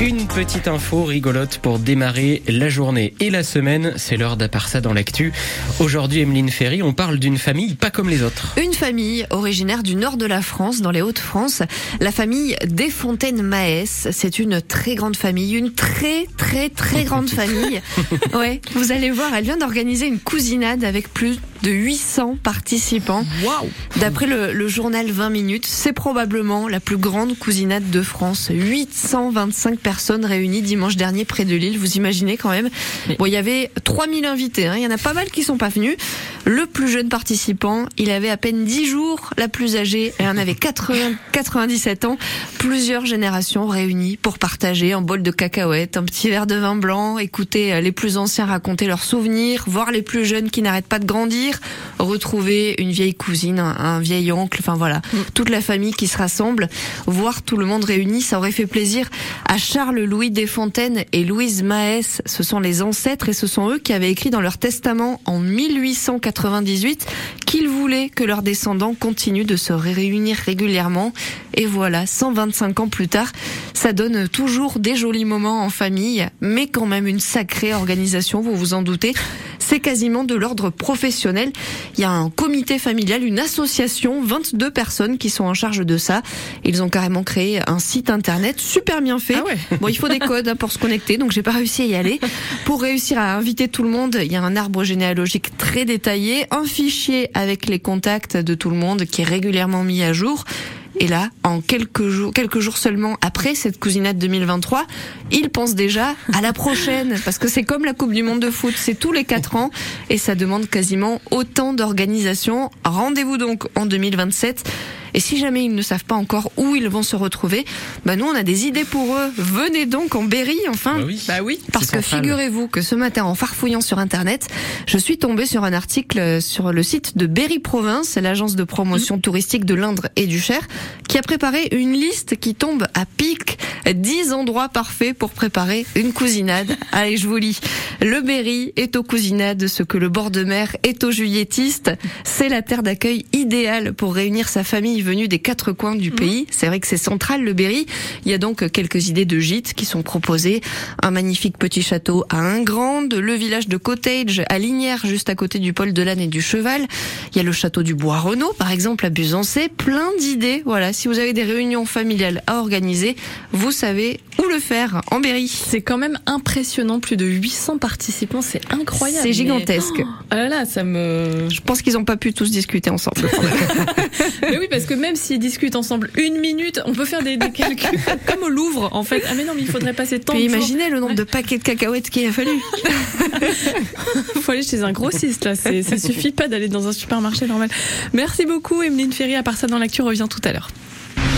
Une petite info rigolote pour démarrer la journée et la semaine. C'est l'heure ça dans l'actu. Aujourd'hui, Emeline Ferry, on parle d'une famille pas comme les autres. Une famille originaire du nord de la France, dans les Hauts-de-France. La famille Desfontaines-Maès. C'est une très grande famille, une très, très, très grande famille. Ouais, vous allez voir, elle vient d'organiser une cousinade avec plus de 800 participants. Waouh D'après le, le, journal 20 minutes, c'est probablement la plus grande cousinade de France. 825 personnes réunies dimanche dernier près de Lille. Vous imaginez quand même Bon, il y avait 3000 invités. Hein. Il y en a pas mal qui sont pas venus. Le plus jeune participant, il avait à peine 10 jours. La plus âgée, elle en avait 80, 97 ans. Plusieurs générations réunies pour partager un bol de cacahuètes, un petit verre de vin blanc, écouter les plus anciens raconter leurs souvenirs, voir les plus jeunes qui n'arrêtent pas de grandir retrouver une vieille cousine, un, vieil oncle, enfin voilà, mm. toute la famille qui se rassemble, voir tout le monde réuni, ça aurait fait plaisir à Charles-Louis Desfontaines et Louise Maès. Ce sont les ancêtres et ce sont eux qui avaient écrit dans leur testament en 1898 qu'ils voulaient que leurs descendants continuent de se réunir régulièrement. Et voilà, 125 ans plus tard, ça donne toujours des jolis moments en famille, mais quand même une sacrée organisation, vous vous en doutez c'est quasiment de l'ordre professionnel. Il y a un comité familial, une association, 22 personnes qui sont en charge de ça. Ils ont carrément créé un site internet super bien fait. Ah bon, il faut des codes hein, pour se connecter, donc j'ai pas réussi à y aller. Pour réussir à inviter tout le monde, il y a un arbre généalogique très détaillé, un fichier avec les contacts de tout le monde qui est régulièrement mis à jour. Et là, en quelques jours, seulement après cette cousinade 2023, il pense déjà à la prochaine, parce que c'est comme la Coupe du Monde de foot, c'est tous les quatre ans, et ça demande quasiment autant d'organisation. Rendez-vous donc en 2027. Et si jamais ils ne savent pas encore où ils vont se retrouver, bah nous on a des idées pour eux. Venez donc en Berry, enfin. Bah oui. Bah oui. Parce que figurez-vous que ce matin, en farfouillant sur internet, je suis tombée sur un article sur le site de Berry Province, l'agence de promotion mmh. touristique de l'Indre et du Cher, qui a préparé une liste qui tombe à pic 10 endroits parfaits pour préparer une cousinade. Allez, je vous lis. Le Berry est aux cousinades ce que le bord de mer est aux juilletistes. C'est la terre d'accueil idéale pour réunir sa famille venue des quatre coins du pays. C'est vrai que c'est central, le Berry. Il y a donc quelques idées de gîtes qui sont proposées. Un magnifique petit château à Ingrande, le village de Cottage à Lignières, juste à côté du pôle de l'âne et du cheval. Il y a le château du Bois Renault, par exemple, à Busancé. Plein d'idées. Voilà. Si vous avez des réunions familiales à organiser, vous savez où le faire en Berry. C'est quand même impressionnant, plus de 800 participants, c'est incroyable. C'est gigantesque. Mais... Oh, là là, ça me. Je pense qu'ils n'ont pas pu tous discuter ensemble. mais oui, parce que même s'ils discutent ensemble une minute, on peut faire des, des calculs comme au Louvre, en fait. Ah mais non, mais il faudrait passer tant de Imaginez le nombre de paquets de cacahuètes qu'il a fallu. faut aller chez un grossiste là. Ça suffit pas d'aller dans un supermarché normal. Merci beaucoup, Emeline Ferry. À part ça, dans l'actu, revient tout à l'heure.